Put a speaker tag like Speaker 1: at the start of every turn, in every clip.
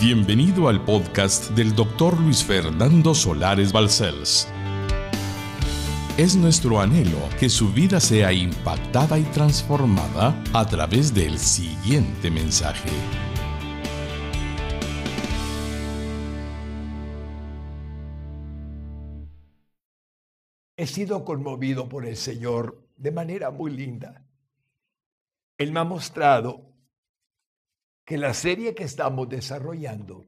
Speaker 1: Bienvenido al podcast del doctor Luis Fernando Solares Balcells. Es nuestro anhelo que su vida sea impactada y transformada a través del siguiente mensaje.
Speaker 2: He sido conmovido por el Señor de manera muy linda. Él me ha mostrado que la serie que estamos desarrollando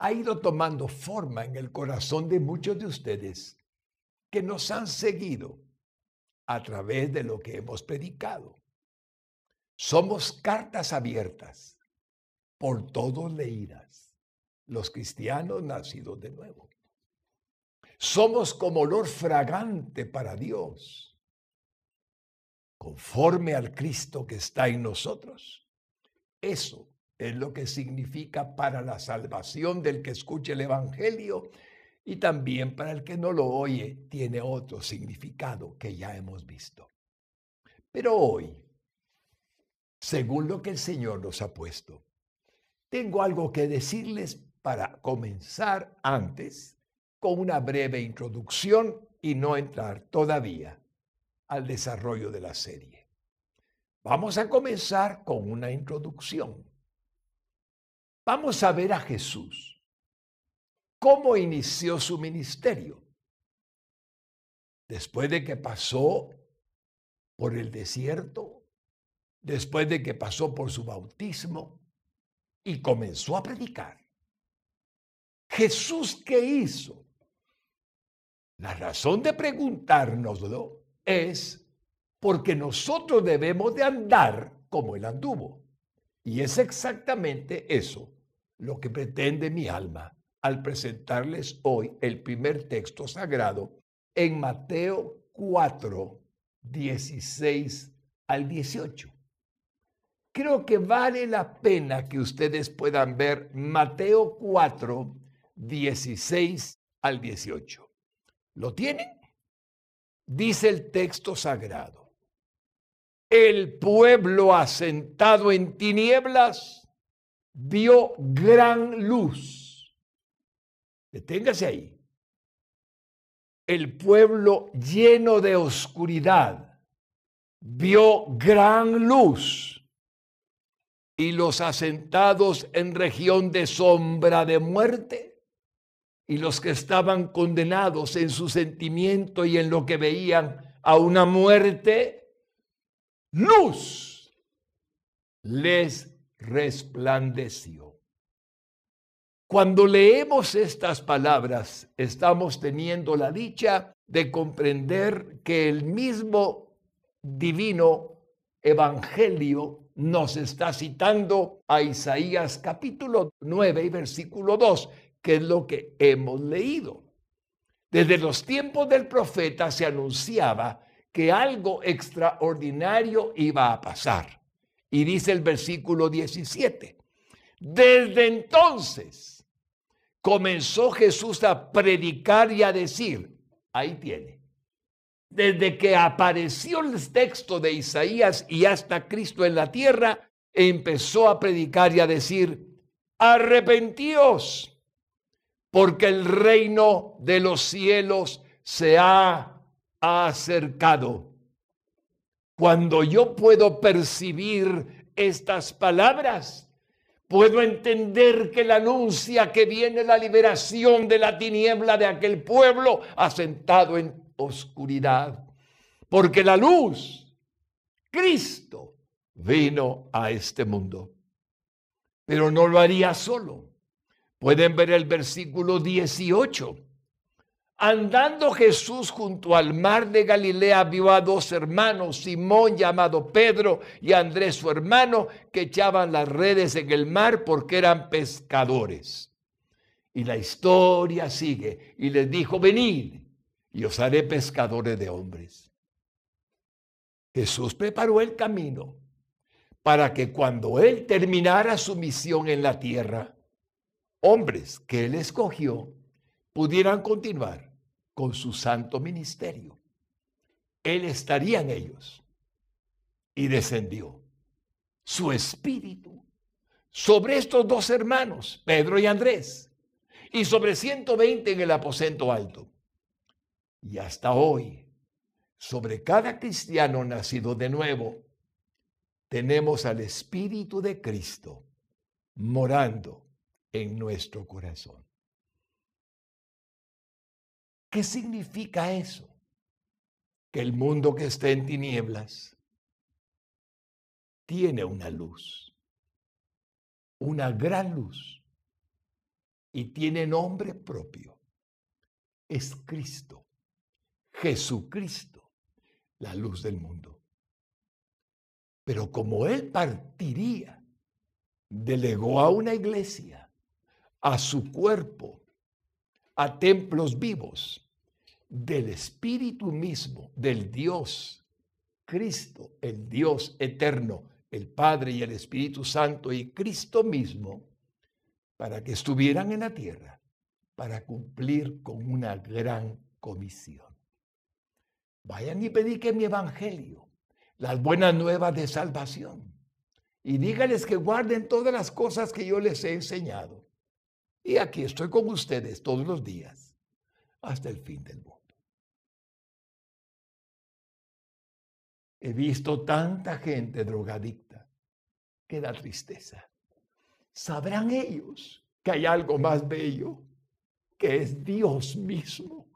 Speaker 2: ha ido tomando forma en el corazón de muchos de ustedes que nos han seguido a través de lo que hemos predicado. Somos cartas abiertas, por todos leídas, los cristianos nacidos de nuevo. Somos como olor fragante para Dios, conforme al Cristo que está en nosotros eso es lo que significa para la salvación del que escuche el Evangelio y también para el que no lo oye tiene otro significado que ya hemos visto. Pero hoy, según lo que el Señor nos ha puesto, tengo algo que decirles para comenzar antes con una breve introducción y no entrar todavía al desarrollo de la serie. Vamos a comenzar con una introducción. Vamos a ver a Jesús. ¿Cómo inició su ministerio? Después de que pasó por el desierto, después de que pasó por su bautismo y comenzó a predicar. Jesús, ¿qué hizo? La razón de preguntárnoslo es porque nosotros debemos de andar como Él anduvo. Y es exactamente eso lo que pretende mi alma al presentarles hoy el primer texto sagrado en Mateo 4, 16 al 18. Creo que vale la pena que ustedes puedan ver Mateo 4, 16 al 18. ¿Lo tienen? Dice el texto sagrado el pueblo asentado en tinieblas vio gran luz. Deténgase ahí. El pueblo lleno de oscuridad vio gran luz. Y los asentados en región de sombra de muerte y los que estaban condenados en su sentimiento y en lo que veían a una muerte luz les resplandeció. Cuando leemos estas palabras, estamos teniendo la dicha de comprender que el mismo divino evangelio nos está citando a Isaías capítulo 9 y versículo 2, que es lo que hemos leído. Desde los tiempos del profeta se anunciaba que algo extraordinario iba a pasar. Y dice el versículo 17, desde entonces comenzó Jesús a predicar y a decir, ahí tiene, desde que apareció el texto de Isaías y hasta Cristo en la tierra, empezó a predicar y a decir, arrepentíos, porque el reino de los cielos se ha acercado. Cuando yo puedo percibir estas palabras, puedo entender que la anuncia que viene la liberación de la tiniebla de aquel pueblo asentado en oscuridad. Porque la luz, Cristo, vino a este mundo. Pero no lo haría solo. Pueden ver el versículo 18 Andando Jesús junto al mar de Galilea, vio a dos hermanos, Simón llamado Pedro y Andrés su hermano, que echaban las redes en el mar porque eran pescadores. Y la historia sigue y les dijo, venid y os haré pescadores de hombres. Jesús preparó el camino para que cuando Él terminara su misión en la tierra, hombres que Él escogió pudieran continuar con su santo ministerio. Él estaría en ellos y descendió. Su espíritu, sobre estos dos hermanos, Pedro y Andrés, y sobre 120 en el aposento alto. Y hasta hoy, sobre cada cristiano nacido de nuevo, tenemos al Espíritu de Cristo morando en nuestro corazón. ¿Qué significa eso? Que el mundo que está en tinieblas tiene una luz, una gran luz, y tiene nombre propio. Es Cristo, Jesucristo, la luz del mundo. Pero como Él partiría, delegó a una iglesia, a su cuerpo, a templos vivos del Espíritu mismo, del Dios, Cristo, el Dios eterno, el Padre y el Espíritu Santo y Cristo mismo, para que estuvieran en la tierra, para cumplir con una gran comisión. Vayan y prediquen mi evangelio, las buenas nuevas de salvación, y díganles que guarden todas las cosas que yo les he enseñado. Y aquí estoy con ustedes todos los días, hasta el fin del mundo. He visto tanta gente drogadicta que da tristeza. Sabrán ellos que hay algo más bello, que es Dios mismo,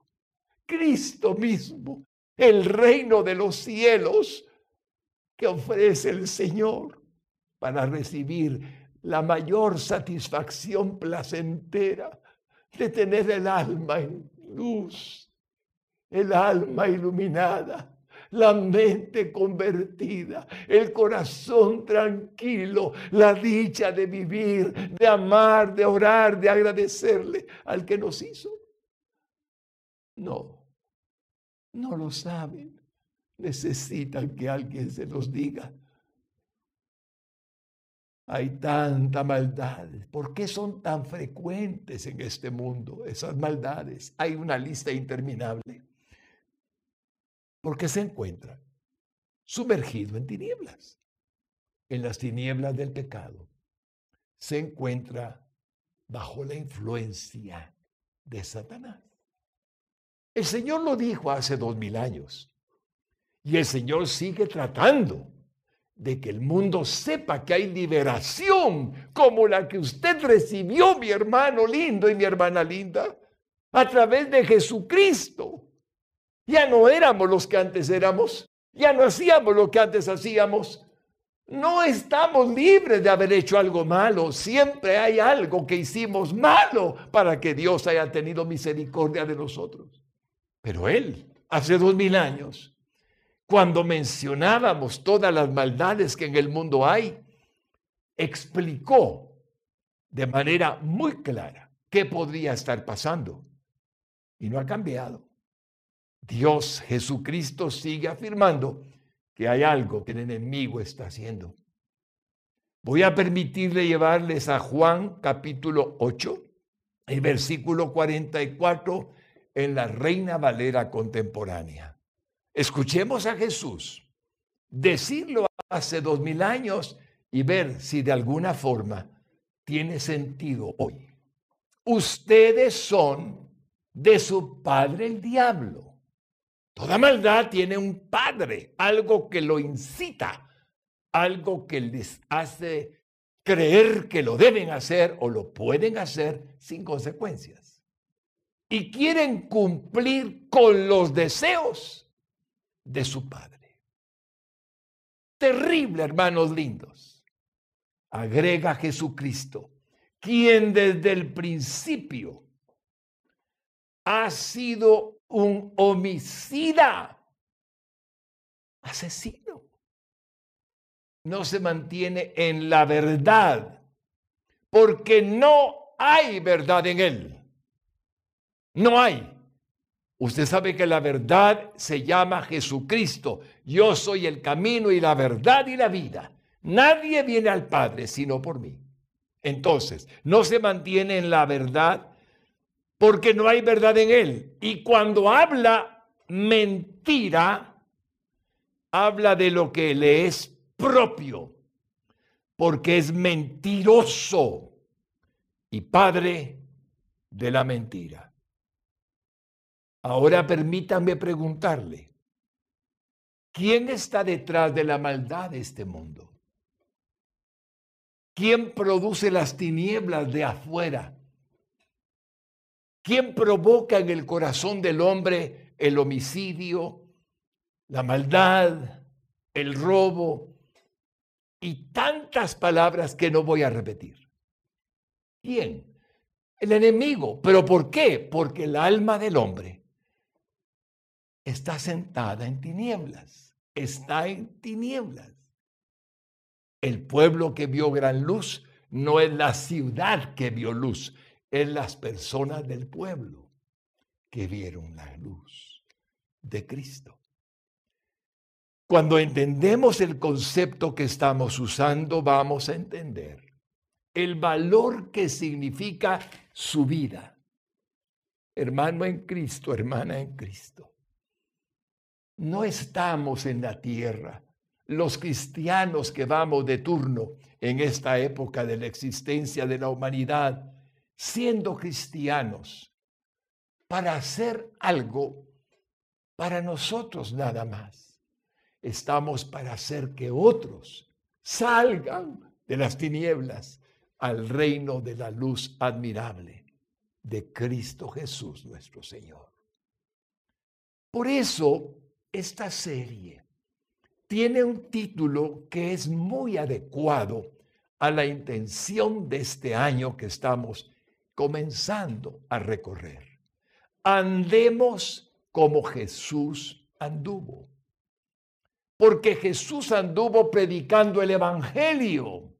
Speaker 2: Cristo mismo, el reino de los cielos que ofrece el Señor para recibir la mayor satisfacción placentera de tener el alma en luz, el alma iluminada, la mente convertida, el corazón tranquilo, la dicha de vivir, de amar, de orar, de agradecerle al que nos hizo. No, no lo saben. Necesitan que alguien se los diga. Hay tanta maldad. ¿Por qué son tan frecuentes en este mundo esas maldades? Hay una lista interminable. Porque se encuentra sumergido en tinieblas, en las tinieblas del pecado. Se encuentra bajo la influencia de Satanás. El Señor lo dijo hace dos mil años. Y el Señor sigue tratando de que el mundo sepa que hay liberación como la que usted recibió, mi hermano lindo y mi hermana linda, a través de Jesucristo. Ya no éramos los que antes éramos, ya no hacíamos lo que antes hacíamos. No estamos libres de haber hecho algo malo. Siempre hay algo que hicimos malo para que Dios haya tenido misericordia de nosotros. Pero Él, hace dos mil años, cuando mencionábamos todas las maldades que en el mundo hay, explicó de manera muy clara qué podría estar pasando. Y no ha cambiado. Dios Jesucristo sigue afirmando que hay algo que el enemigo está haciendo. Voy a permitirle llevarles a Juan capítulo 8, el versículo 44 en la Reina Valera contemporánea. Escuchemos a Jesús decirlo hace dos mil años y ver si de alguna forma tiene sentido hoy. Ustedes son de su padre el diablo. Toda maldad tiene un padre, algo que lo incita, algo que les hace creer que lo deben hacer o lo pueden hacer sin consecuencias. Y quieren cumplir con los deseos de su Padre. Terrible, hermanos lindos. Agrega Jesucristo, quien desde el principio ha sido un homicida, asesino. No se mantiene en la verdad, porque no hay verdad en él. No hay. Usted sabe que la verdad se llama Jesucristo. Yo soy el camino y la verdad y la vida. Nadie viene al Padre sino por mí. Entonces, no se mantiene en la verdad porque no hay verdad en él. Y cuando habla mentira, habla de lo que le es propio, porque es mentiroso y padre de la mentira. Ahora permítanme preguntarle, ¿quién está detrás de la maldad de este mundo? ¿Quién produce las tinieblas de afuera? ¿Quién provoca en el corazón del hombre el homicidio, la maldad, el robo y tantas palabras que no voy a repetir? ¿Quién? El enemigo. ¿Pero por qué? Porque el alma del hombre está sentada en tinieblas, está en tinieblas. El pueblo que vio gran luz no es la ciudad que vio luz, es las personas del pueblo que vieron la luz de Cristo. Cuando entendemos el concepto que estamos usando, vamos a entender el valor que significa su vida. Hermano en Cristo, hermana en Cristo. No estamos en la tierra los cristianos que vamos de turno en esta época de la existencia de la humanidad, siendo cristianos, para hacer algo para nosotros nada más. Estamos para hacer que otros salgan de las tinieblas al reino de la luz admirable de Cristo Jesús nuestro Señor. Por eso, esta serie tiene un título que es muy adecuado a la intención de este año que estamos comenzando a recorrer. Andemos como Jesús anduvo. Porque Jesús anduvo predicando el Evangelio.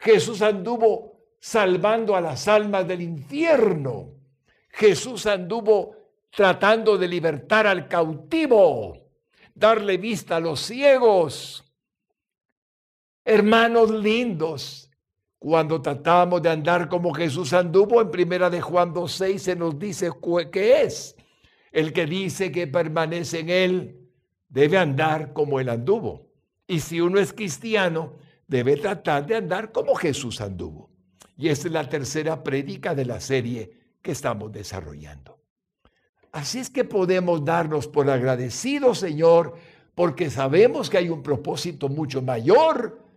Speaker 2: Jesús anduvo salvando a las almas del infierno. Jesús anduvo tratando de libertar al cautivo darle vista a los ciegos. Hermanos lindos, cuando tratamos de andar como Jesús anduvo, en primera de Juan 2.6 se nos dice que es. El que dice que permanece en él debe andar como él anduvo. Y si uno es cristiano, debe tratar de andar como Jesús anduvo. Y esta es la tercera prédica de la serie que estamos desarrollando. Así es que podemos darnos por agradecidos, Señor, porque sabemos que hay un propósito mucho mayor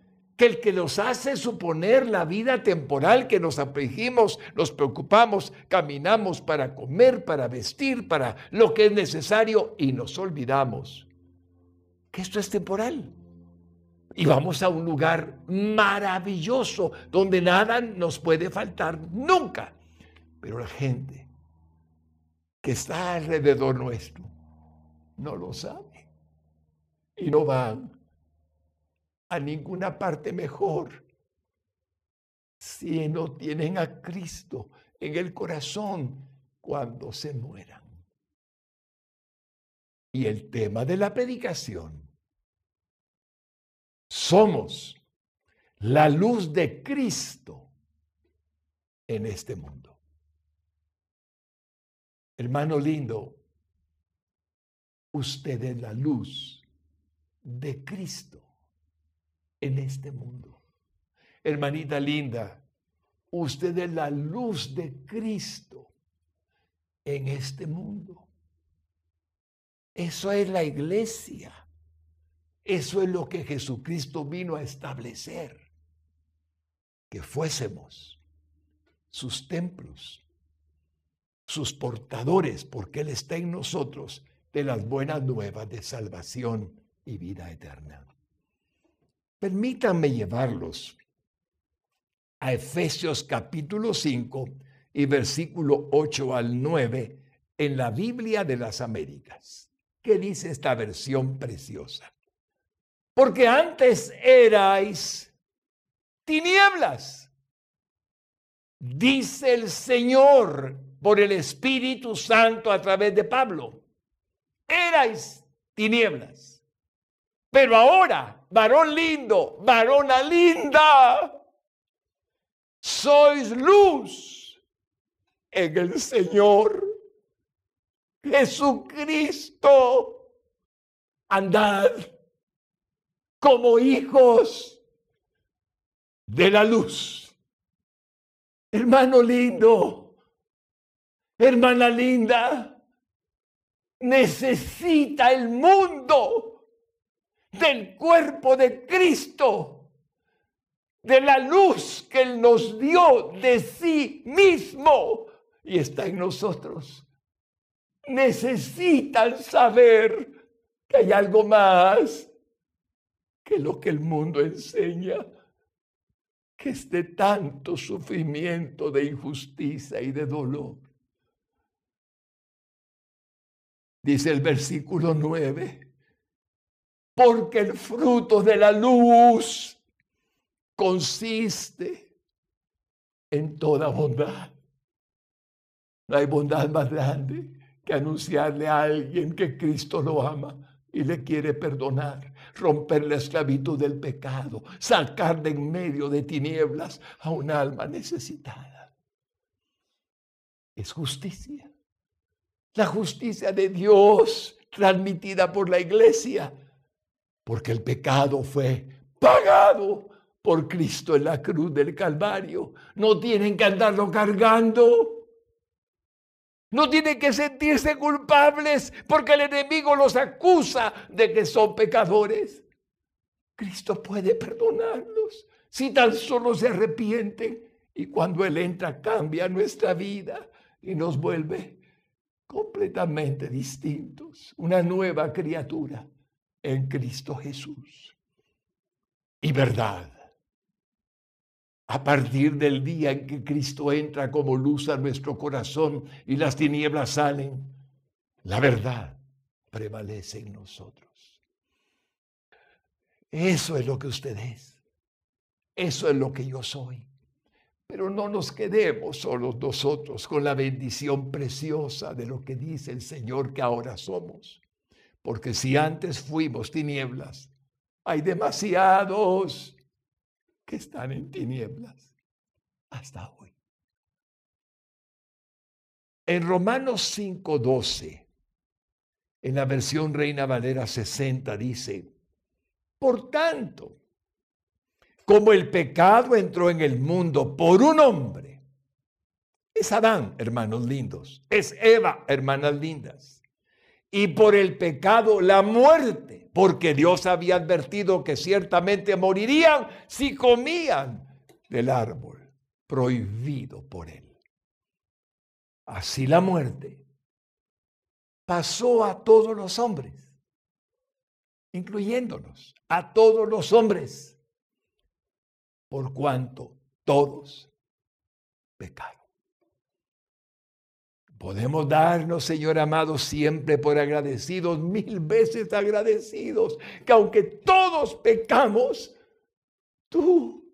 Speaker 2: que el que nos hace suponer la vida temporal que nos afligimos, nos preocupamos, caminamos para comer, para vestir, para lo que es necesario y nos olvidamos que esto es temporal. Y vamos a un lugar maravilloso donde nada nos puede faltar nunca. Pero la gente que está alrededor nuestro no lo sabe y no van a ninguna parte mejor si no tienen a Cristo en el corazón cuando se mueran. Y el tema de la predicación. Somos la luz de Cristo en este mundo. Hermano lindo, usted es la luz de Cristo en este mundo. Hermanita linda, usted es la luz de Cristo en este mundo. Eso es la iglesia. Eso es lo que Jesucristo vino a establecer. Que fuésemos sus templos sus portadores, porque Él está en nosotros, de las buenas nuevas de salvación y vida eterna. Permítanme llevarlos a Efesios capítulo 5 y versículo 8 al 9 en la Biblia de las Américas. ¿Qué dice esta versión preciosa? Porque antes erais tinieblas, dice el Señor por el Espíritu Santo a través de Pablo. Erais tinieblas. Pero ahora, varón lindo, varona linda, sois luz en el Señor Jesucristo. Andad como hijos de la luz. Hermano lindo, hermana linda, necesita el mundo del cuerpo de Cristo, de la luz que Él nos dio de sí mismo y está en nosotros. Necesitan saber que hay algo más que lo que el mundo enseña, que es de tanto sufrimiento, de injusticia y de dolor. Dice el versículo 9, porque el fruto de la luz consiste en toda bondad. No hay bondad más grande que anunciarle a alguien que Cristo lo ama y le quiere perdonar, romper la esclavitud del pecado, sacar de en medio de tinieblas a un alma necesitada. Es justicia. La justicia de Dios transmitida por la iglesia, porque el pecado fue pagado por Cristo en la cruz del Calvario. No tienen que andarlo cargando. No tienen que sentirse culpables porque el enemigo los acusa de que son pecadores. Cristo puede perdonarlos si tan solo se arrepienten y cuando Él entra cambia nuestra vida y nos vuelve completamente distintos, una nueva criatura en Cristo Jesús. Y verdad, a partir del día en que Cristo entra como luz a nuestro corazón y las tinieblas salen, la verdad prevalece en nosotros. Eso es lo que usted es. Eso es lo que yo soy. Pero no nos quedemos solos nosotros con la bendición preciosa de lo que dice el Señor que ahora somos. Porque si antes fuimos tinieblas, hay demasiados que están en tinieblas hasta hoy. En Romanos 5:12, en la versión Reina Valera 60, dice, por tanto, como el pecado entró en el mundo por un hombre, es Adán, hermanos lindos, es Eva, hermanas lindas, y por el pecado la muerte porque Dios había advertido que ciertamente morirían si comían del árbol prohibido por él. Así la muerte pasó a todos los hombres, incluyéndonos, a todos los hombres, por cuanto todos pecaron. Podemos darnos, Señor amado, siempre por agradecidos, mil veces agradecidos, que aunque todos pecamos, tú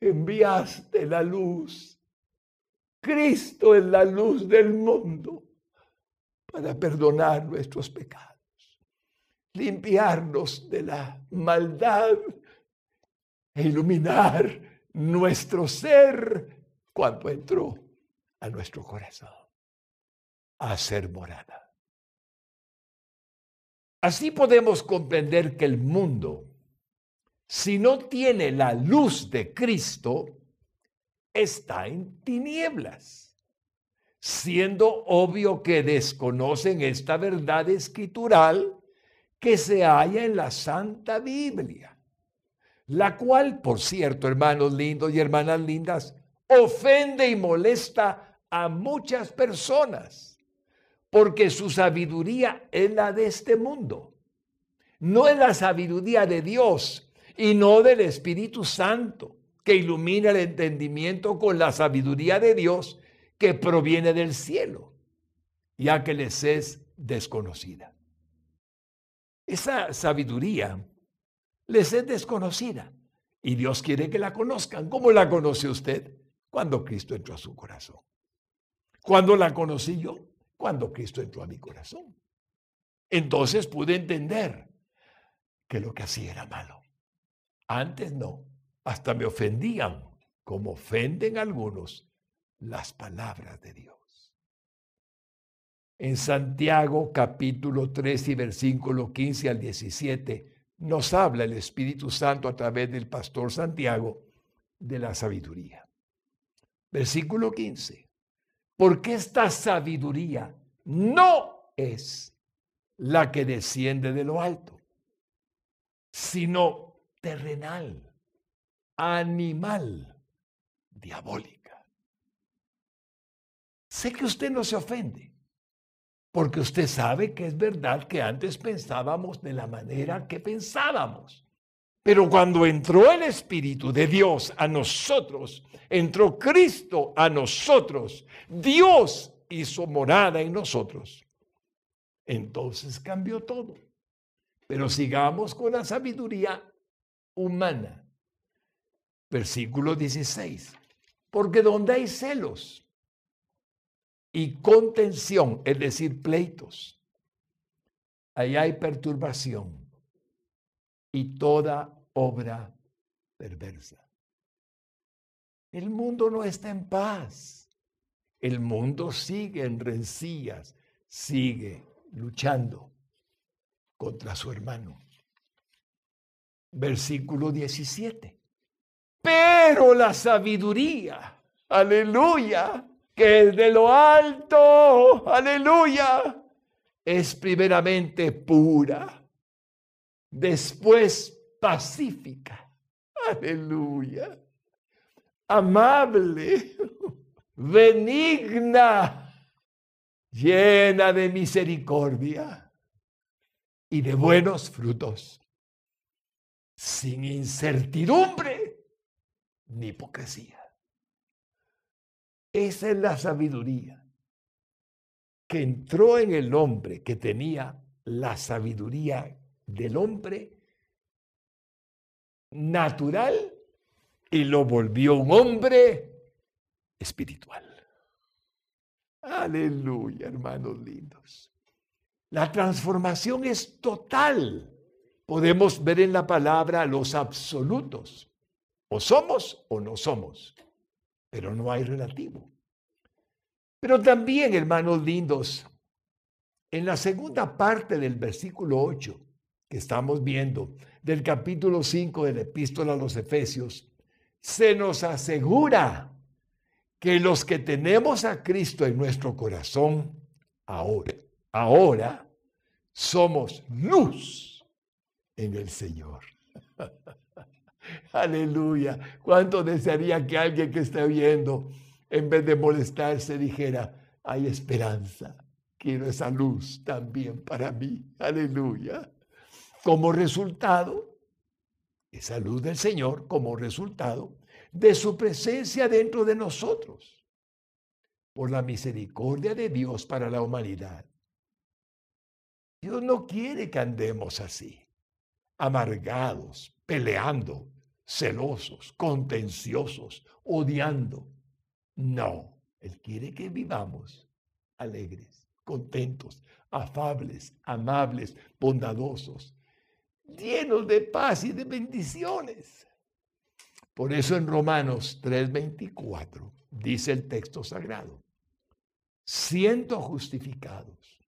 Speaker 2: enviaste la luz. Cristo es la luz del mundo para perdonar nuestros pecados, limpiarnos de la maldad e iluminar nuestro ser cuando entró a nuestro corazón a ser morada. Así podemos comprender que el mundo, si no tiene la luz de Cristo, está en tinieblas, siendo obvio que desconocen esta verdad escritural que se halla en la Santa Biblia, la cual, por cierto, hermanos lindos y hermanas lindas, ofende y molesta a muchas personas porque su sabiduría es la de este mundo. No es la sabiduría de Dios y no del Espíritu Santo, que ilumina el entendimiento con la sabiduría de Dios que proviene del cielo, ya que les es desconocida. Esa sabiduría les es desconocida y Dios quiere que la conozcan. ¿Cómo la conoce usted? Cuando Cristo entró a su corazón. ¿Cuándo la conocí yo? Cuando Cristo entró a mi corazón. Entonces pude entender que lo que hacía era malo. Antes no, hasta me ofendían, como ofenden algunos las palabras de Dios. En Santiago capítulo 3 y versículo 15 al 17 nos habla el Espíritu Santo a través del pastor Santiago de la sabiduría. Versículo 15. Porque esta sabiduría no es la que desciende de lo alto, sino terrenal, animal, diabólica. Sé que usted no se ofende, porque usted sabe que es verdad que antes pensábamos de la manera que pensábamos. Pero cuando entró el Espíritu de Dios a nosotros, entró Cristo a nosotros, Dios hizo morada en nosotros. Entonces cambió todo. Pero sigamos con la sabiduría humana. Versículo 16. Porque donde hay celos y contención, es decir, pleitos, ahí hay perturbación y toda obra perversa. El mundo no está en paz. El mundo sigue en rencillas, sigue luchando contra su hermano. Versículo 17. Pero la sabiduría, aleluya, que es de lo alto, aleluya, es primeramente pura después pacífica, aleluya, amable, benigna, llena de misericordia y de buenos frutos, sin incertidumbre ni hipocresía. Esa es la sabiduría que entró en el hombre que tenía la sabiduría del hombre natural y lo volvió un hombre espiritual. Aleluya, hermanos lindos. La transformación es total. Podemos ver en la palabra los absolutos. O somos o no somos, pero no hay relativo. Pero también, hermanos lindos, en la segunda parte del versículo 8, que estamos viendo del capítulo 5 de la epístola a los Efesios, se nos asegura que los que tenemos a Cristo en nuestro corazón ahora, ahora somos luz en el Señor. Aleluya. ¿Cuánto desearía que alguien que esté oyendo, en vez de molestarse, dijera, hay esperanza, quiero esa luz también para mí? Aleluya como resultado, esa luz del Señor como resultado de su presencia dentro de nosotros, por la misericordia de Dios para la humanidad. Dios no quiere que andemos así, amargados, peleando, celosos, contenciosos, odiando. No, Él quiere que vivamos alegres, contentos, afables, amables, bondadosos, llenos de paz y de bendiciones. Por eso en Romanos 3:24 dice el texto sagrado, siendo justificados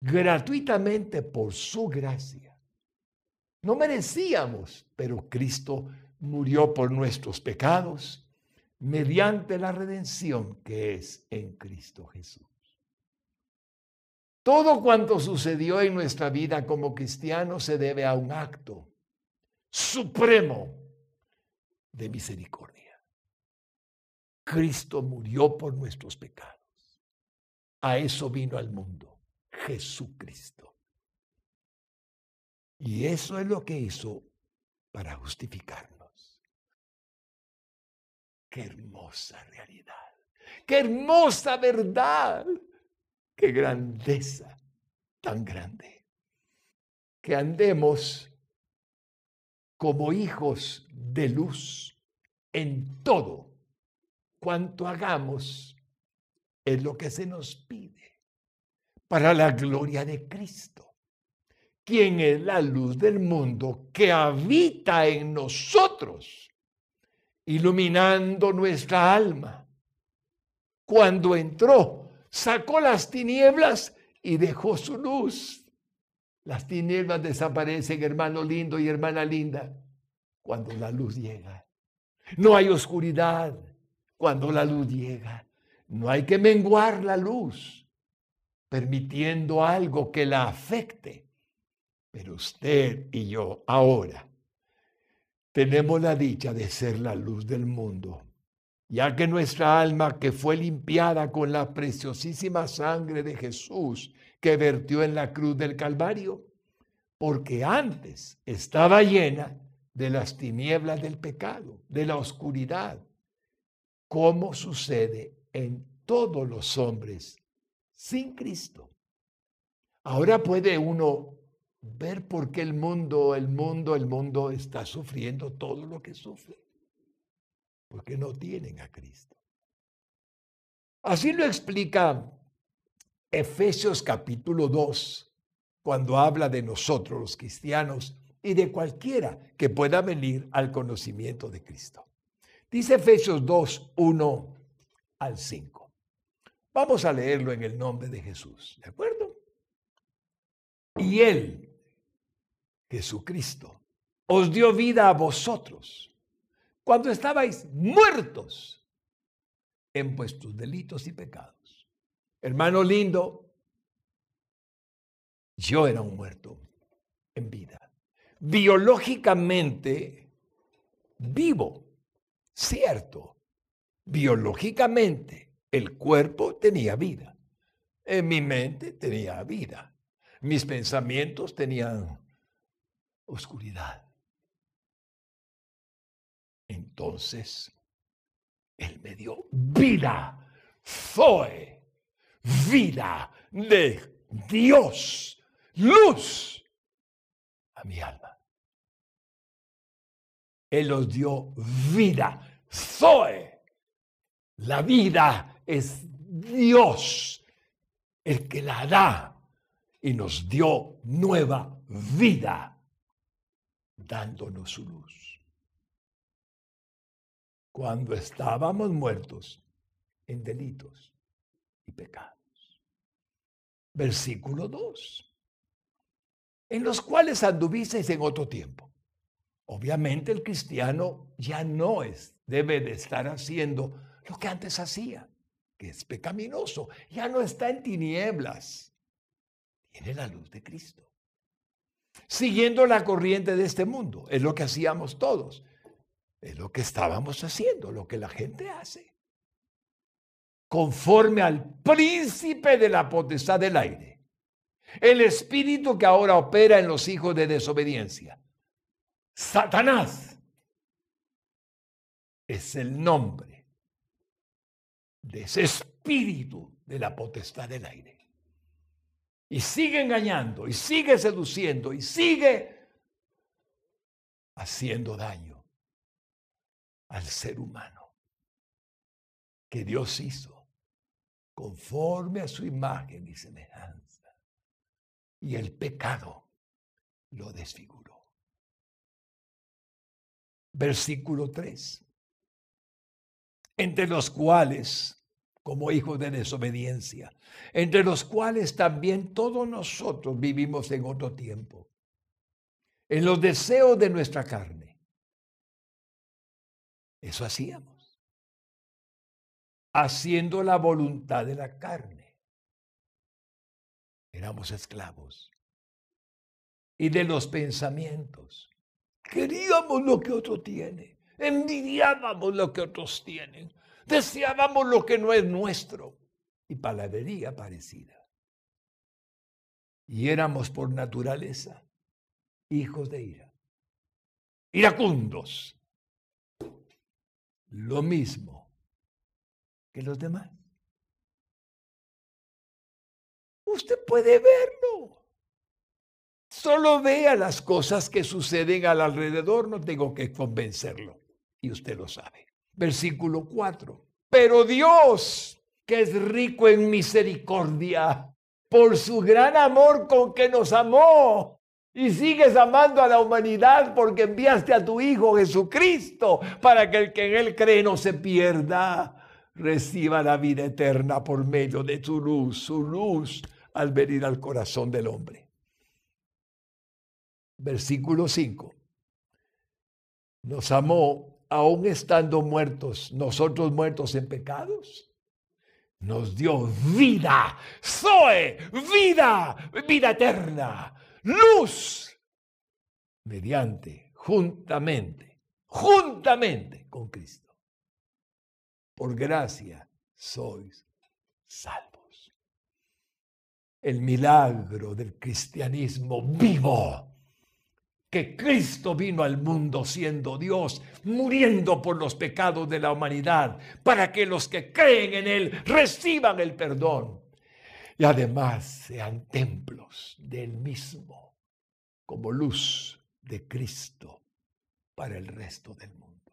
Speaker 2: gratuitamente por su gracia. No merecíamos, pero Cristo murió por nuestros pecados mediante la redención que es en Cristo Jesús. Todo cuanto sucedió en nuestra vida como cristianos se debe a un acto supremo de misericordia. Cristo murió por nuestros pecados. A eso vino al mundo Jesucristo. Y eso es lo que hizo para justificarnos. Qué hermosa realidad. Qué hermosa verdad. Qué grandeza tan grande. Que andemos como hijos de luz en todo cuanto hagamos es lo que se nos pide para la gloria de Cristo, quien es la luz del mundo que habita en nosotros, iluminando nuestra alma. Cuando entró sacó las tinieblas y dejó su luz. Las tinieblas desaparecen, hermano lindo y hermana linda, cuando la luz llega. No hay oscuridad cuando la luz llega. No hay que menguar la luz, permitiendo algo que la afecte. Pero usted y yo ahora tenemos la dicha de ser la luz del mundo, ya que nuestra alma que fue limpiada con la preciosísima sangre de Jesús que vertió en la cruz del Calvario, porque antes estaba llena de las tinieblas del pecado, de la oscuridad, como sucede en todos los hombres sin Cristo. Ahora puede uno ver por qué el mundo, el mundo, el mundo está sufriendo todo lo que sufre. Porque no tienen a Cristo. Así lo explica Efesios capítulo 2, cuando habla de nosotros los cristianos y de cualquiera que pueda venir al conocimiento de Cristo. Dice Efesios 2, 1 al 5. Vamos a leerlo en el nombre de Jesús, ¿de acuerdo? Y Él, Jesucristo, os dio vida a vosotros cuando estabais muertos en vuestros delitos y pecados. Hermano lindo, yo era un muerto en vida. Biológicamente vivo, cierto. Biológicamente el cuerpo tenía vida. En mi mente tenía vida. Mis pensamientos tenían oscuridad. Entonces, Él me dio vida, Zoe, vida de Dios, luz a mi alma. Él os dio vida, Zoe. La vida es Dios el que la da y nos dio nueva vida dándonos su luz. Cuando estábamos muertos en delitos y pecados. Versículo 2. En los cuales anduvisteis en otro tiempo. Obviamente el cristiano ya no es, debe de estar haciendo lo que antes hacía, que es pecaminoso. Ya no está en tinieblas. Tiene la luz de Cristo siguiendo la corriente de este mundo. Es lo que hacíamos todos. Es lo que estábamos haciendo, lo que la gente hace. Conforme al príncipe de la potestad del aire. El espíritu que ahora opera en los hijos de desobediencia. Satanás es el nombre de ese espíritu de la potestad del aire y sigue engañando y sigue seduciendo y sigue haciendo daño al ser humano que Dios hizo conforme a su imagen y semejanza. Y el pecado lo desfiguró. Versículo 3. Entre los cuales como hijos de desobediencia, entre los cuales también todos nosotros vivimos en otro tiempo, en los deseos de nuestra carne. Eso hacíamos, haciendo la voluntad de la carne. Éramos esclavos. Y de los pensamientos. Queríamos lo que otro tiene. Envidiábamos lo que otros tienen Deseábamos lo que no es nuestro y palabrería parecida. Y éramos por naturaleza hijos de ira, iracundos. Lo mismo que los demás. Usted puede verlo. Solo vea las cosas que suceden al alrededor, no tengo que convencerlo. Y usted lo sabe. Versículo 4. Pero Dios, que es rico en misericordia, por su gran amor con que nos amó, y sigues amando a la humanidad porque enviaste a tu Hijo Jesucristo para que el que en Él cree no se pierda, reciba la vida eterna por medio de su luz, su luz al venir al corazón del hombre. Versículo 5. Nos amó aún estando muertos, nosotros muertos en pecados, nos dio vida, Zoe, vida, vida eterna, luz, mediante, juntamente, juntamente con Cristo. Por gracia sois salvos. El milagro del cristianismo vivo que Cristo vino al mundo siendo Dios, muriendo por los pecados de la humanidad, para que los que creen en Él reciban el perdón y además sean templos del mismo, como luz de Cristo para el resto del mundo.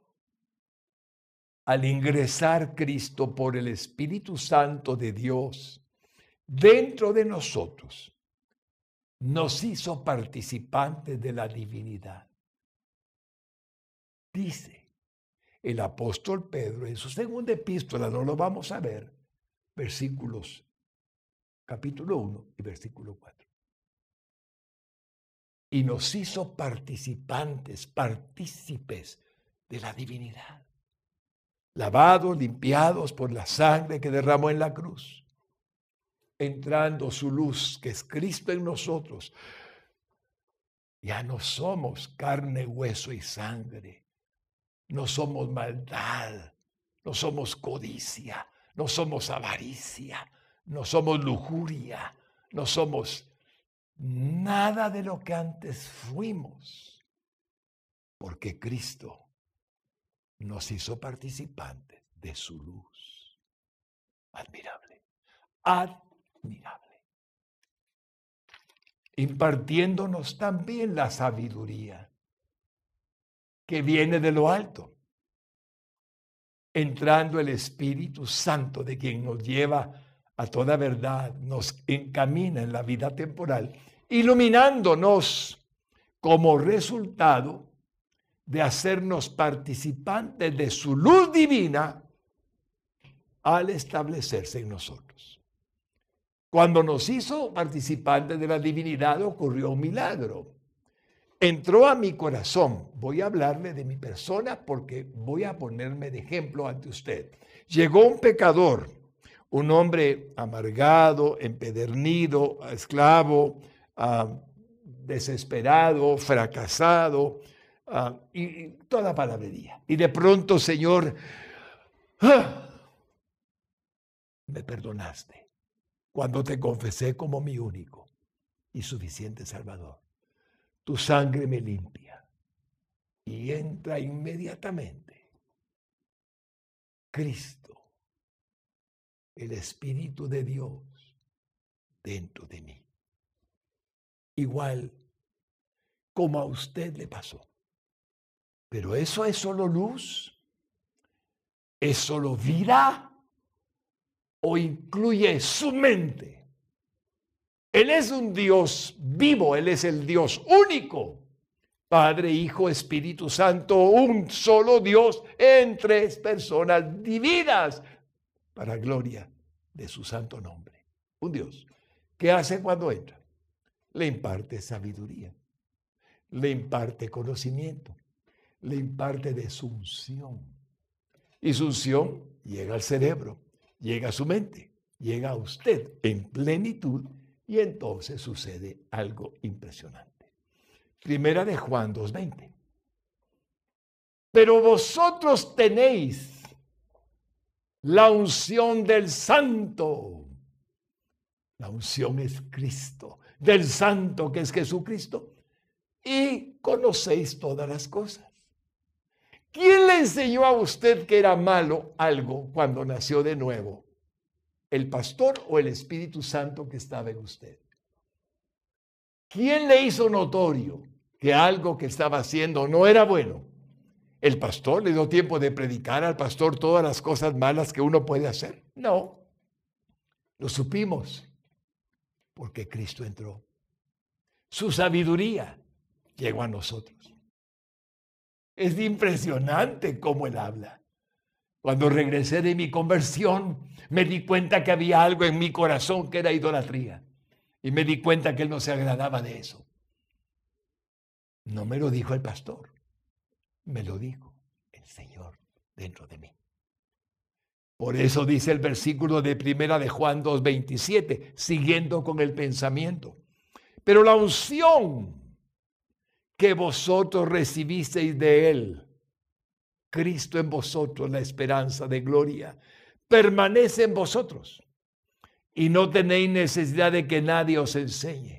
Speaker 2: Al ingresar Cristo por el Espíritu Santo de Dios dentro de nosotros, nos hizo participantes de la divinidad. Dice el apóstol Pedro en su segunda epístola, no lo vamos a ver, versículos capítulo 1 y versículo 4. Y nos hizo participantes, partícipes de la divinidad, lavados, limpiados por la sangre que derramó en la cruz entrando su luz, que es Cristo en nosotros, ya no somos carne, hueso y sangre. No somos maldad, no somos codicia, no somos avaricia, no somos lujuria, no somos nada de lo que antes fuimos, porque Cristo nos hizo participantes de su luz. Admirable. Admirable impartiéndonos también la sabiduría que viene de lo alto, entrando el Espíritu Santo de quien nos lleva a toda verdad, nos encamina en la vida temporal, iluminándonos como resultado de hacernos participantes de su luz divina al establecerse en nosotros. Cuando nos hizo participantes de la divinidad ocurrió un milagro. Entró a mi corazón. Voy a hablarle de mi persona porque voy a ponerme de ejemplo ante usted. Llegó un pecador, un hombre amargado, empedernido, esclavo, ah, desesperado, fracasado, ah, y, toda palabrería. Y de pronto, Señor, ¡ah! me perdonaste cuando te confesé como mi único y suficiente Salvador. Tu sangre me limpia y entra inmediatamente Cristo, el Espíritu de Dios, dentro de mí. Igual como a usted le pasó. Pero eso es solo luz, es solo vida o incluye su mente. Él es un Dios vivo, Él es el Dios único. Padre, Hijo, Espíritu Santo, un solo Dios en tres personas divinas para gloria de su santo nombre. Un Dios. ¿Qué hace cuando entra? Le imparte sabiduría, le imparte conocimiento, le imparte de su unción. Y su unción llega al cerebro llega a su mente, llega a usted en plenitud y entonces sucede algo impresionante. Primera de Juan 2.20. Pero vosotros tenéis la unción del santo. La unción es Cristo, del santo que es Jesucristo. Y conocéis todas las cosas. ¿Quién le enseñó a usted que era malo algo cuando nació de nuevo? ¿El pastor o el Espíritu Santo que estaba en usted? ¿Quién le hizo notorio que algo que estaba haciendo no era bueno? ¿El pastor le dio tiempo de predicar al pastor todas las cosas malas que uno puede hacer? No. Lo supimos porque Cristo entró. Su sabiduría llegó a nosotros. Es impresionante cómo él habla. Cuando regresé de mi conversión, me di cuenta que había algo en mi corazón que era idolatría. Y me di cuenta que él no se agradaba de eso. No me lo dijo el pastor, me lo dijo el Señor dentro de mí. Por eso dice el versículo de primera de Juan 2.27, siguiendo con el pensamiento. Pero la unción que vosotros recibisteis de Él, Cristo en vosotros, la esperanza de gloria, permanece en vosotros. Y no tenéis necesidad de que nadie os enseñe.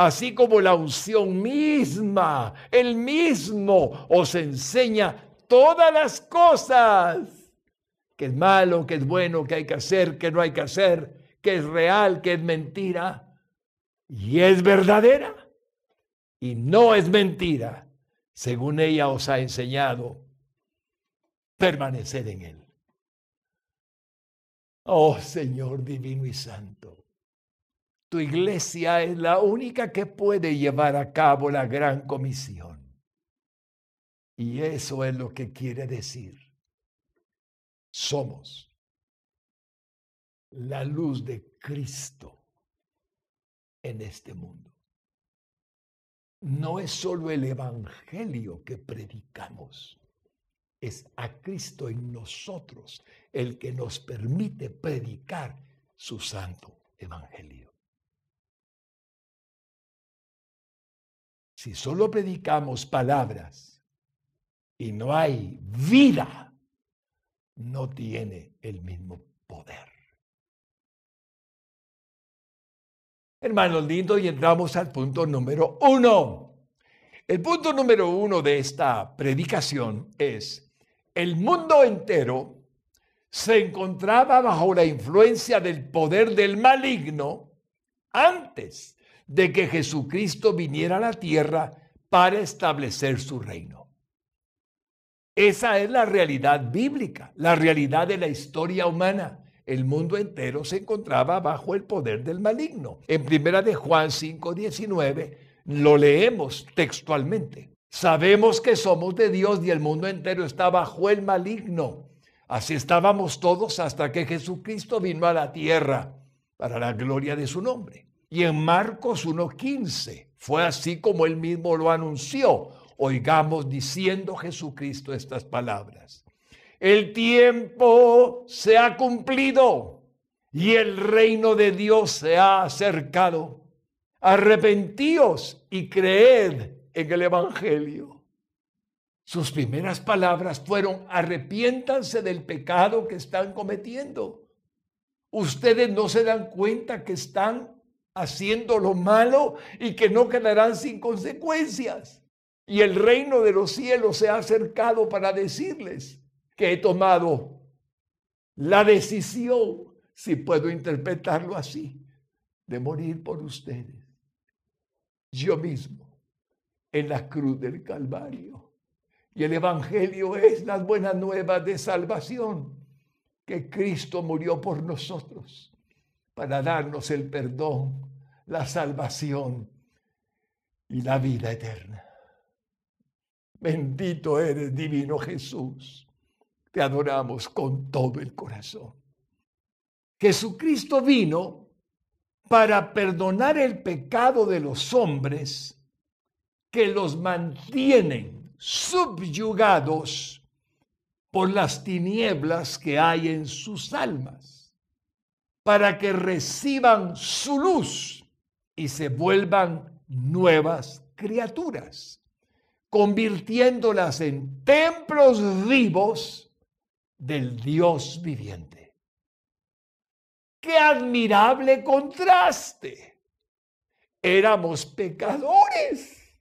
Speaker 2: Así como la unción misma, el mismo, os enseña todas las cosas que es malo, que es bueno, que hay que hacer, que no hay que hacer, que es real, que es mentira, y es verdadera, y no es mentira, según ella os ha enseñado, permanecer en él. Oh Señor divino y santo, tu iglesia es la única que puede llevar a cabo la gran comisión. Y eso es lo que quiere decir somos la luz de Cristo en este mundo. No es solo el Evangelio que predicamos, es a Cristo en nosotros el que nos permite predicar su santo Evangelio. Si solo predicamos palabras y no hay vida, no tiene el mismo poder. Hermanos lindos, y entramos al punto número uno. El punto número uno de esta predicación es, el mundo entero se encontraba bajo la influencia del poder del maligno antes de que Jesucristo viniera a la tierra para establecer su reino. Esa es la realidad bíblica, la realidad de la historia humana. El mundo entero se encontraba bajo el poder del maligno. En primera de Juan 5:19 lo leemos textualmente. Sabemos que somos de Dios y el mundo entero está bajo el maligno. Así estábamos todos hasta que Jesucristo vino a la tierra para la gloria de su nombre. Y en Marcos 1:15 fue así como él mismo lo anunció oigamos diciendo Jesucristo estas palabras. El tiempo se ha cumplido y el reino de Dios se ha acercado. Arrepentíos y creed en el Evangelio. Sus primeras palabras fueron, arrepiéntanse del pecado que están cometiendo. Ustedes no se dan cuenta que están haciendo lo malo y que no quedarán sin consecuencias y el reino de los cielos se ha acercado para decirles que he tomado la decisión, si puedo interpretarlo así, de morir por ustedes. Yo mismo, en la cruz del Calvario. Y el Evangelio es las buenas nuevas de salvación, que Cristo murió por nosotros para darnos el perdón, la salvación y la vida eterna. Bendito eres, divino Jesús. Te adoramos con todo el corazón. Jesucristo vino para perdonar el pecado de los hombres que los mantienen subyugados por las tinieblas que hay en sus almas, para que reciban su luz y se vuelvan nuevas criaturas convirtiéndolas en templos vivos del Dios viviente. ¡Qué admirable contraste! Éramos pecadores,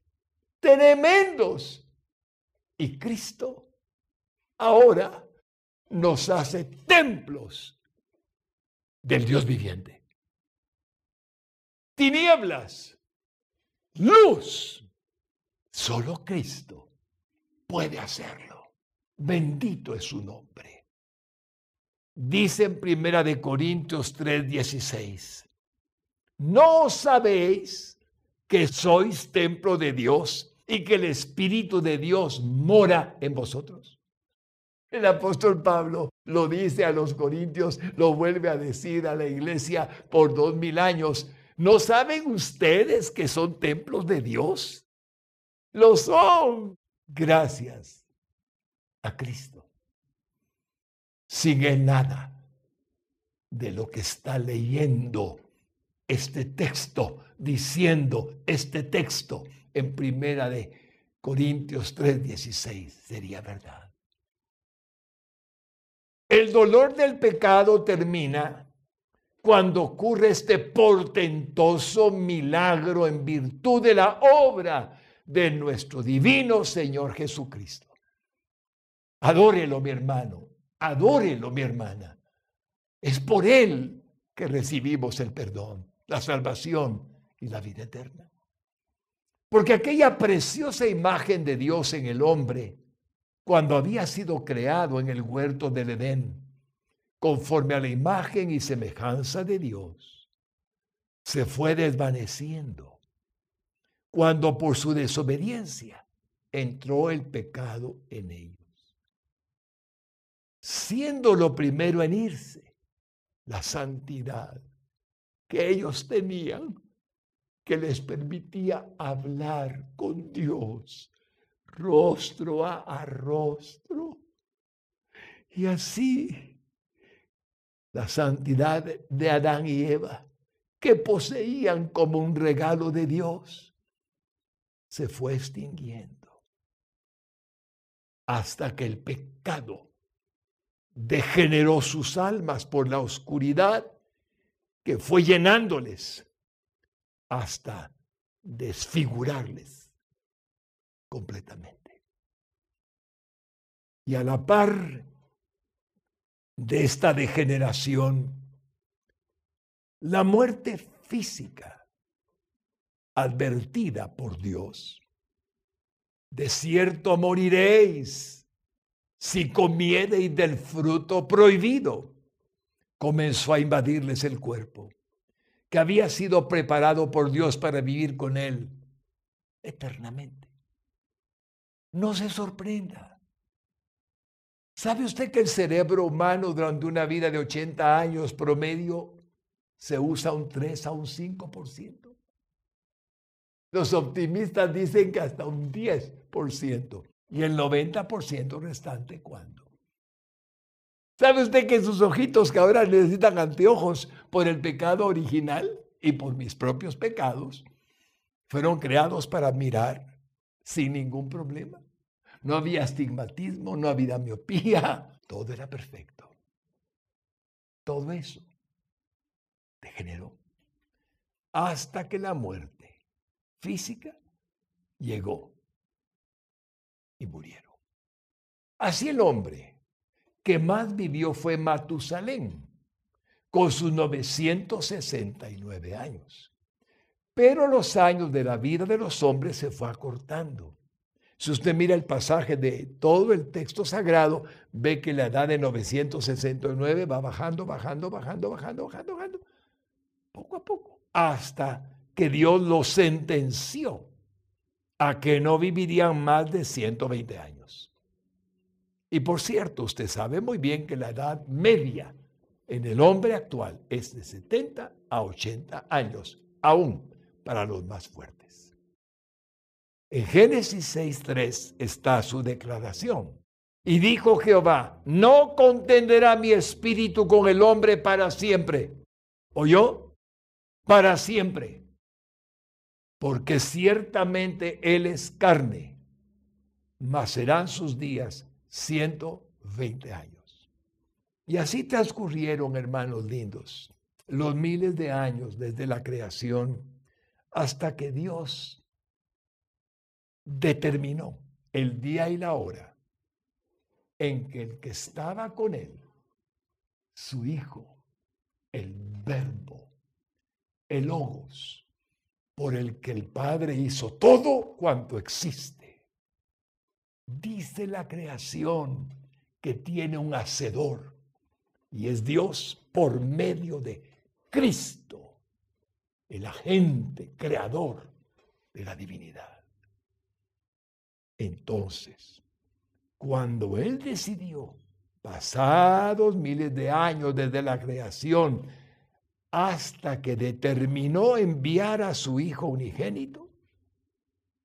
Speaker 2: tremendos, y Cristo ahora nos hace templos del Dios viviente. Tinieblas, luz, Solo Cristo puede hacerlo. Bendito es su nombre. Dice en Primera de Corintios 3:16, ¿no sabéis que sois templo de Dios y que el Espíritu de Dios mora en vosotros? El apóstol Pablo lo dice a los corintios, lo vuelve a decir a la iglesia por dos mil años. ¿No saben ustedes que son templos de Dios lo son. Gracias a Cristo. Sin él nada de lo que está leyendo este texto, diciendo este texto en primera de Corintios 3:16 sería verdad. El dolor del pecado termina cuando ocurre este portentoso milagro en virtud de la obra de nuestro divino Señor Jesucristo. Adórelo, mi hermano, adórelo, mi hermana. Es por Él que recibimos el perdón, la salvación y la vida eterna. Porque aquella preciosa imagen de Dios en el hombre, cuando había sido creado en el huerto del Edén, conforme a la imagen y semejanza de Dios, se fue desvaneciendo cuando por su desobediencia entró el pecado en ellos. Siendo lo primero en irse, la santidad que ellos tenían, que les permitía hablar con Dios, rostro a, rostro. Y así la santidad de Adán y Eva, que poseían como un regalo de Dios, se fue extinguiendo hasta que el pecado degeneró sus almas por la oscuridad que fue llenándoles hasta desfigurarles completamente. Y a la par de esta degeneración, la muerte física advertida por Dios. De cierto moriréis si comiereis del fruto prohibido. Comenzó a invadirles el cuerpo, que había sido preparado por Dios para vivir con Él eternamente. No se sorprenda. ¿Sabe usted que el cerebro humano durante una vida de 80 años promedio se usa un 3 a un 5%? Los optimistas dicen que hasta un 10%. ¿Y el 90% restante cuándo? ¿Sabe usted que sus ojitos que ahora necesitan anteojos por el pecado original y por mis propios pecados fueron creados para mirar sin ningún problema? No había astigmatismo, no había miopía, todo era perfecto. Todo eso degeneró hasta que la muerte física llegó y murieron. Así el hombre que más vivió fue Matusalén, con sus 969 años. Pero los años de la vida de los hombres se fue acortando. Si usted mira el pasaje de todo el texto sagrado, ve que la edad de 969 va bajando, bajando, bajando, bajando, bajando, bajando, poco a poco, hasta que Dios lo sentenció a que no vivirían más de 120 años. Y por cierto, usted sabe muy bien que la edad media en el hombre actual es de 70 a 80 años, aún para los más fuertes. En Génesis 6.3 está su declaración. Y dijo Jehová, no contenderá mi espíritu con el hombre para siempre. ¿Oyó? Para siempre. Porque ciertamente él es carne, mas serán sus días 120 años. Y así transcurrieron, hermanos lindos, los miles de años desde la creación hasta que Dios determinó el día y la hora en que el que estaba con él, su hijo, el verbo, el logos, por el que el Padre hizo todo cuanto existe. Dice la creación que tiene un hacedor y es Dios por medio de Cristo, el agente creador de la divinidad. Entonces, cuando Él decidió, pasados miles de años desde la creación, hasta que determinó enviar a su Hijo unigénito,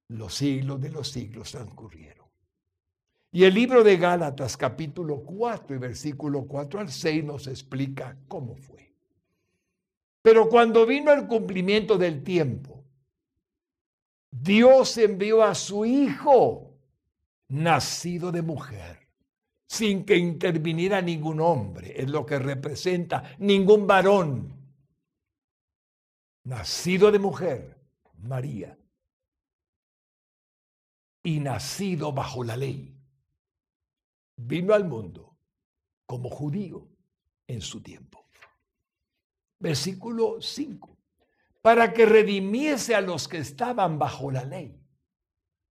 Speaker 2: los siglos de los siglos transcurrieron. Y el libro de Gálatas capítulo 4 y versículo 4 al 6 nos explica cómo fue. Pero cuando vino el cumplimiento del tiempo, Dios envió a su Hijo, nacido de mujer, sin que interviniera ningún hombre, es lo que representa ningún varón, nacido de mujer, María, y nacido bajo la ley vino al mundo como judío en su tiempo. Versículo 5. Para que redimiese a los que estaban bajo la ley.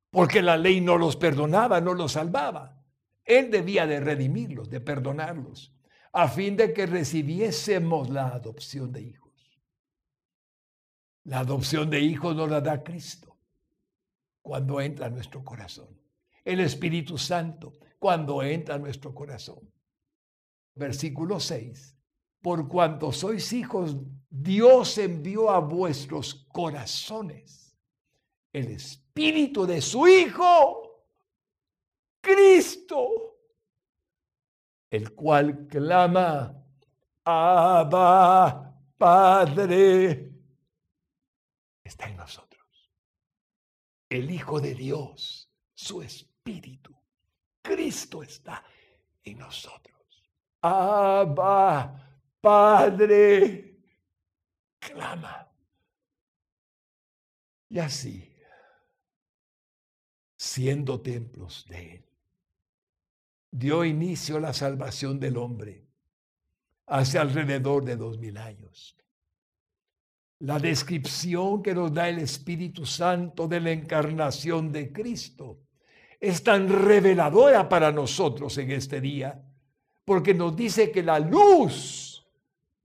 Speaker 2: Porque la ley no los perdonaba, no los salvaba. Él debía de redimirlos, de perdonarlos, a fin de que recibiésemos la adopción de hijos. La adopción de hijos nos la da Cristo cuando entra a nuestro corazón. El Espíritu Santo cuando entra a nuestro corazón. Versículo 6. Por cuanto sois hijos, Dios envió a vuestros corazones el espíritu de su Hijo, Cristo, el cual clama, Abba, Padre, está en nosotros. El Hijo de Dios, su espíritu Cristo está en nosotros. Abba, Padre, clama. Y así, siendo templos de Él, dio inicio a la salvación del hombre hace alrededor de dos mil años. La descripción que nos da el Espíritu Santo de la encarnación de Cristo es tan reveladora para nosotros en este día, porque nos dice que la luz,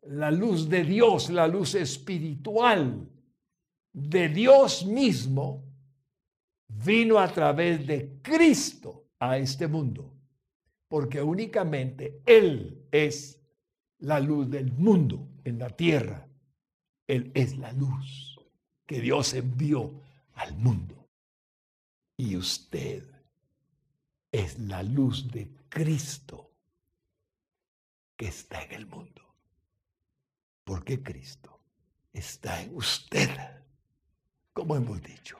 Speaker 2: la luz de Dios, la luz espiritual de Dios mismo, vino a través de Cristo a este mundo, porque únicamente Él es la luz del mundo en la tierra. Él es la luz que Dios envió al mundo. Y usted es la luz de Cristo que está en el mundo. Porque Cristo está en usted, como hemos dicho.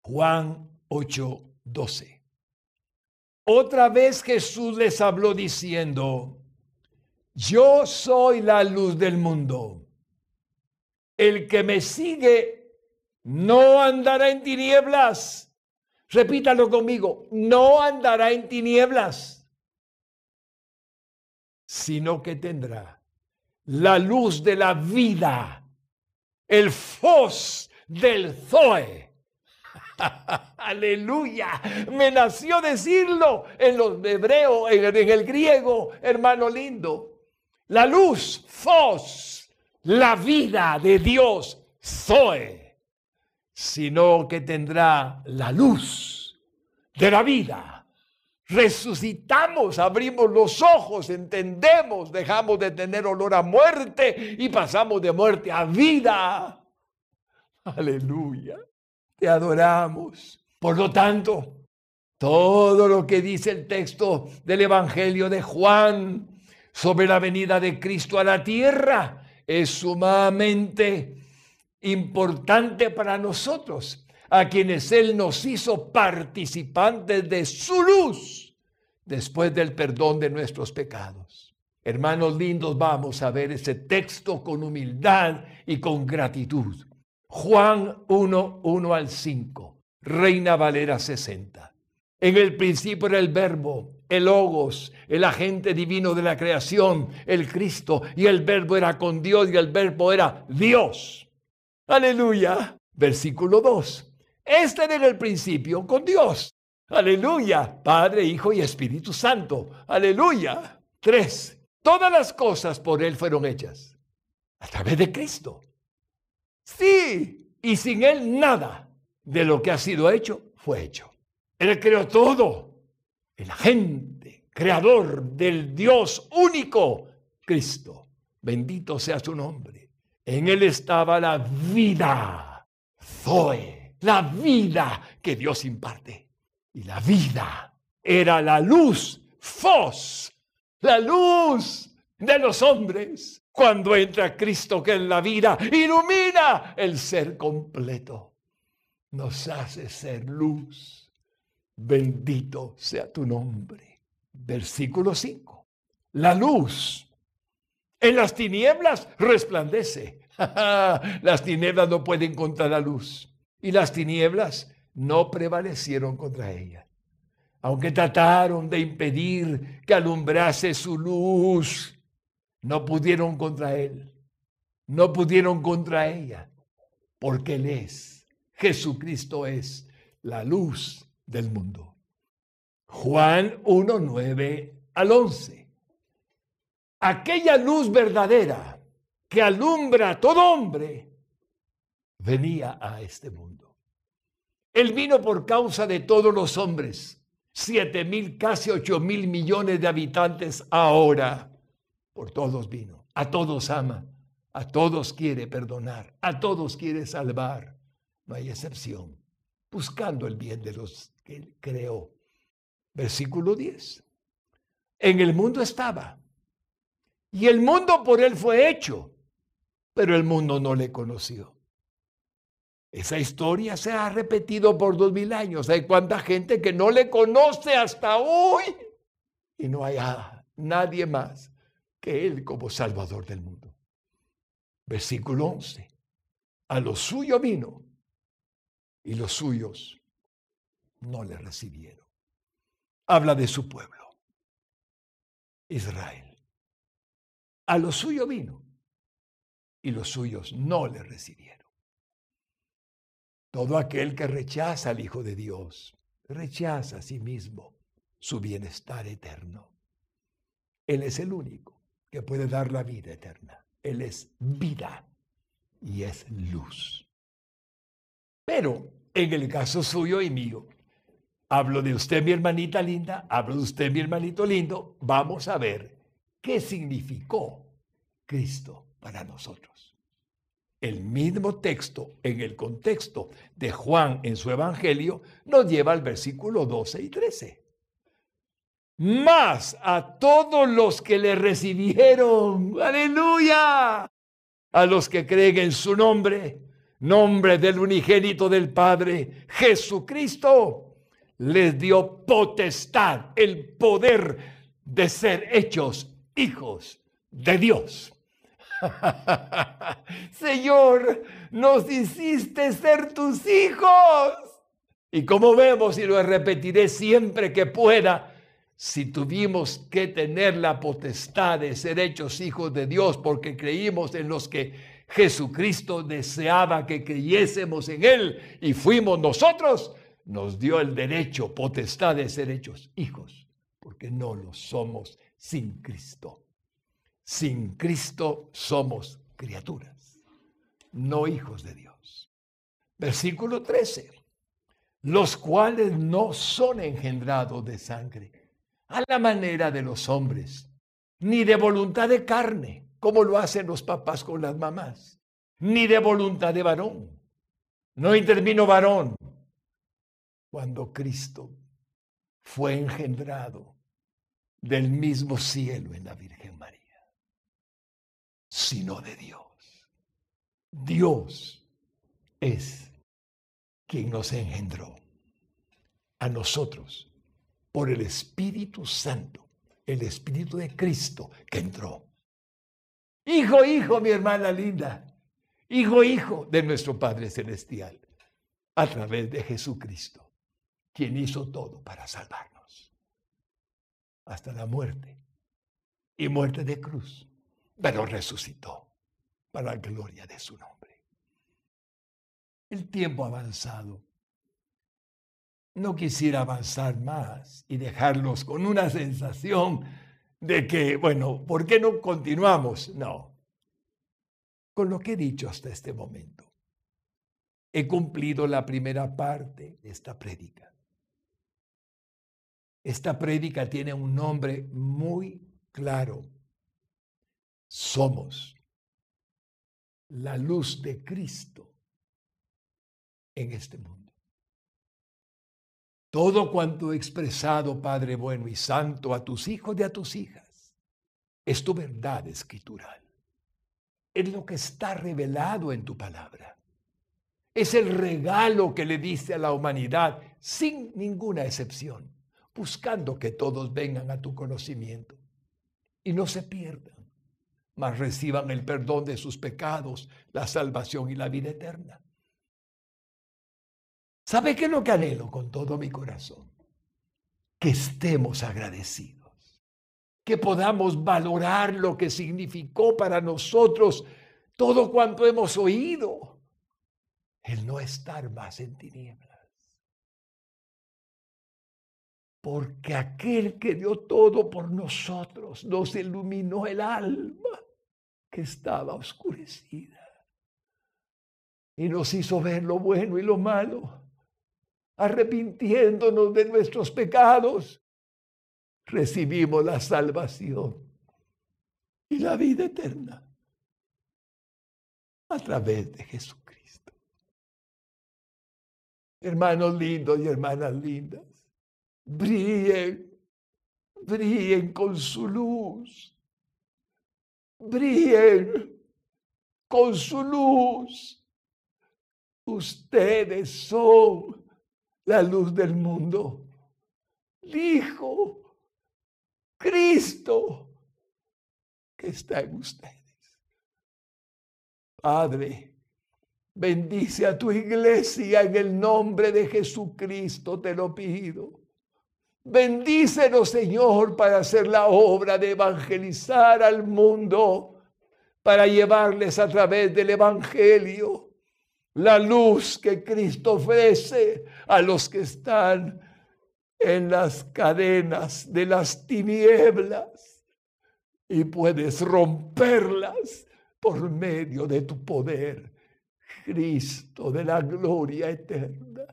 Speaker 2: Juan 8, 12. Otra vez Jesús les habló diciendo, yo soy la luz del mundo. El que me sigue no andará en tinieblas, Repítalo conmigo, no andará en tinieblas, sino que tendrá la luz de la vida, el fos del Zoe. Aleluya, me nació decirlo en los hebreos, en, el griego, hermano lindo. La luz, fos, la vida de Dios, Zoe sino que tendrá la luz de la vida. Resucitamos, abrimos los ojos, entendemos, dejamos de tener olor a muerte y pasamos de muerte a vida. Aleluya. Te adoramos. Por lo tanto, todo lo que dice el texto del Evangelio de Juan sobre la venida de Cristo a la tierra es sumamente importante para nosotros, a quienes Él nos hizo participantes de su luz después del perdón de nuestros pecados. Hermanos lindos, vamos a ver ese texto con humildad y con gratitud. Juan 1, 1 al 5, Reina Valera 60. En el principio era el verbo, el logos, el agente divino de la creación, el Cristo, y el verbo era con Dios y el verbo era Dios. Aleluya. Versículo 2. Este era el principio con Dios. Aleluya. Padre, Hijo y Espíritu Santo. Aleluya. 3. Todas las cosas por Él fueron hechas. A través de Cristo. Sí. Y sin Él nada de lo que ha sido hecho fue hecho. Él creó todo. El agente, creador del Dios único, Cristo. Bendito sea su nombre. En él estaba la vida, Zoe, la vida que Dios imparte. Y la vida era la luz, Fos, la luz de los hombres. Cuando entra Cristo que en la vida ilumina el ser completo, nos hace ser luz. Bendito sea tu nombre. Versículo 5. La luz en las tinieblas resplandece. las tinieblas no pueden contra la luz. Y las tinieblas no prevalecieron contra ella. Aunque trataron de impedir que alumbrase su luz, no pudieron contra él. No pudieron contra ella. Porque él es. Jesucristo es la luz del mundo. Juan 1, 9 al 11. Aquella luz verdadera que alumbra a todo hombre venía a este mundo. Él vino por causa de todos los hombres, siete mil, casi ocho mil millones de habitantes ahora. Por todos vino, a todos ama, a todos quiere perdonar, a todos quiere salvar. No hay excepción, buscando el bien de los que él creó. Versículo 10. En el mundo estaba, y el mundo por él fue hecho, pero el mundo no le conoció. Esa historia se ha repetido por dos mil años. Hay cuánta gente que no le conoce hasta hoy y no hay nadie más que Él como Salvador del mundo. Versículo 11. A lo suyo vino y los suyos no le recibieron. Habla de su pueblo, Israel. A lo suyo vino y los suyos no le recibieron. Todo aquel que rechaza al Hijo de Dios, rechaza a sí mismo su bienestar eterno. Él es el único que puede dar la vida eterna. Él es vida y es luz. Pero en el caso suyo y mío, hablo de usted, mi hermanita linda, hablo de usted, mi hermanito lindo, vamos a ver qué significó Cristo para nosotros el mismo texto en el contexto de Juan en su Evangelio nos lleva al versículo 12 y 13. Más a todos los que le recibieron, aleluya, a los que creen en su nombre, nombre del unigénito del Padre, Jesucristo, les dio potestad, el poder de ser hechos hijos de Dios. Señor, nos hiciste ser tus hijos. Y como vemos, y lo repetiré siempre que pueda, si tuvimos que tener la potestad de ser hechos hijos de Dios porque creímos en los que Jesucristo deseaba que creyésemos en Él y fuimos nosotros, nos dio el derecho, potestad de ser hechos hijos, porque no lo somos sin Cristo. Sin Cristo somos criaturas, no hijos de Dios. Versículo 13. Los cuales no son engendrados de sangre, a la manera de los hombres, ni de voluntad de carne, como lo hacen los papás con las mamás, ni de voluntad de varón. No intervino varón cuando Cristo fue engendrado del mismo cielo en la Virgen María sino de Dios. Dios es quien nos engendró a nosotros por el Espíritu Santo, el Espíritu de Cristo que entró. Hijo, hijo, mi hermana linda, hijo, hijo de nuestro Padre Celestial, a través de Jesucristo, quien hizo todo para salvarnos, hasta la muerte y muerte de cruz pero resucitó para la gloria de su nombre. El tiempo avanzado. No quisiera avanzar más y dejarlos con una sensación de que, bueno, ¿por qué no continuamos? No. Con lo que he dicho hasta este momento, he cumplido la primera parte de esta prédica. Esta prédica tiene un nombre muy claro somos la luz de Cristo en este mundo. todo cuanto he expresado, Padre bueno y santo, a tus hijos y a tus hijas, es tu verdad escritural. Es lo que está revelado en tu palabra. Es el regalo que le diste a la humanidad sin ninguna excepción, buscando que todos vengan a tu conocimiento y no se pierdan, mas reciban el perdón de sus pecados, la salvación y la vida eterna. ¿Sabe qué es lo que anhelo con todo mi corazón? Que estemos agradecidos, que podamos valorar lo que significó para nosotros todo cuanto hemos oído, el no estar más en tinieblas. Porque aquel que dio todo por nosotros nos iluminó el alma que estaba oscurecida. Y nos hizo ver lo bueno y lo malo arrepintiéndonos de nuestros pecados, recibimos la salvación y la vida eterna a través de Jesucristo. Hermanos lindos y hermanas lindas, brillen, brillen con su luz, brillen con su luz. Ustedes son la luz del mundo. Dijo Cristo que está en ustedes. Padre, bendice a tu iglesia en el nombre de Jesucristo, te lo pido. Bendícenos, Señor, para hacer la obra de evangelizar al mundo, para llevarles a través del Evangelio la luz que Cristo ofrece a los que están en las cadenas de las tinieblas y puedes romperlas por medio de tu poder, Cristo de la gloria eterna.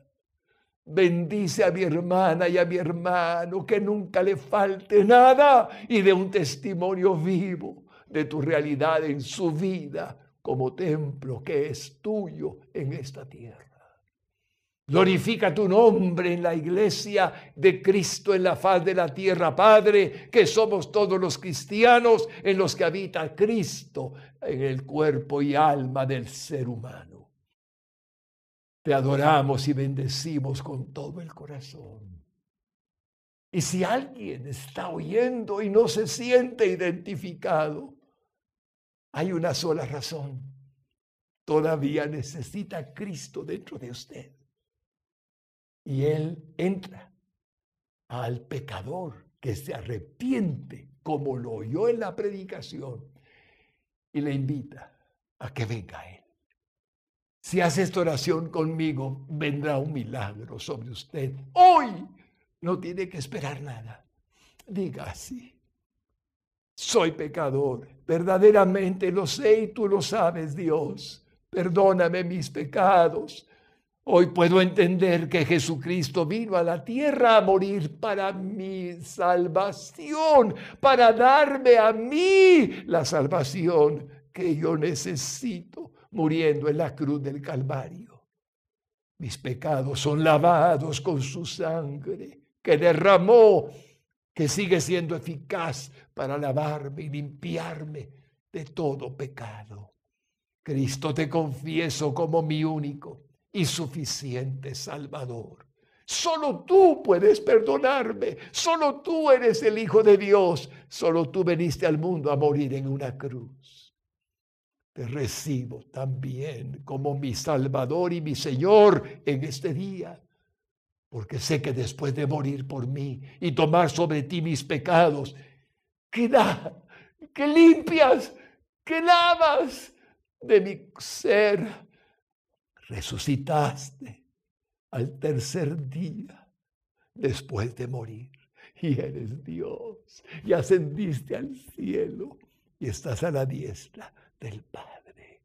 Speaker 2: Bendice a mi hermana y a mi hermano, que nunca le falte nada y de un testimonio vivo de tu realidad en su vida como templo que es tuyo en esta tierra. Glorifica tu nombre en la iglesia de Cristo en la faz de la tierra, Padre, que somos todos los cristianos en los que habita Cristo en el cuerpo y alma del ser humano. Te adoramos y bendecimos con todo el corazón. Y si alguien está oyendo y no se siente identificado, hay una sola razón. Todavía necesita Cristo dentro de usted. Y Él entra al pecador que se arrepiente, como lo oyó en la predicación, y le invita a que venga a Él. Si hace esta oración conmigo, vendrá un milagro sobre usted. Hoy no tiene que esperar nada. Diga así soy pecador, verdaderamente lo sé y tú lo sabes, Dios. Perdóname mis pecados. Hoy puedo entender que Jesucristo vino a la tierra a morir para mi salvación, para darme a mí la salvación que yo necesito, muriendo en la cruz del Calvario. Mis pecados son lavados con su sangre que derramó que sigue siendo eficaz para lavarme y limpiarme de todo pecado. Cristo te confieso como mi único y suficiente Salvador. Solo tú puedes perdonarme, solo tú eres el Hijo de Dios, solo tú veniste al mundo a morir en una cruz. Te recibo también como mi Salvador y mi Señor en este día porque sé que después de morir por mí y tomar sobre ti mis pecados, que da, que limpias, que lavas de mi ser, resucitaste al tercer día después de morir. Y eres Dios, y ascendiste al cielo, y estás a la diestra del Padre.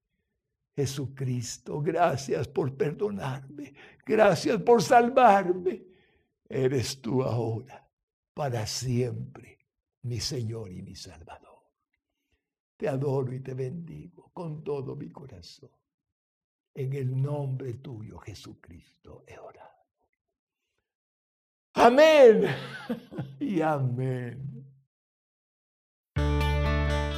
Speaker 2: Jesucristo, gracias por perdonarme, gracias por salvarme. Eres tú ahora, para siempre, mi Señor y mi Salvador. Te adoro y te bendigo con todo mi corazón. En el nombre tuyo, Jesucristo, he orado. Amén y amén.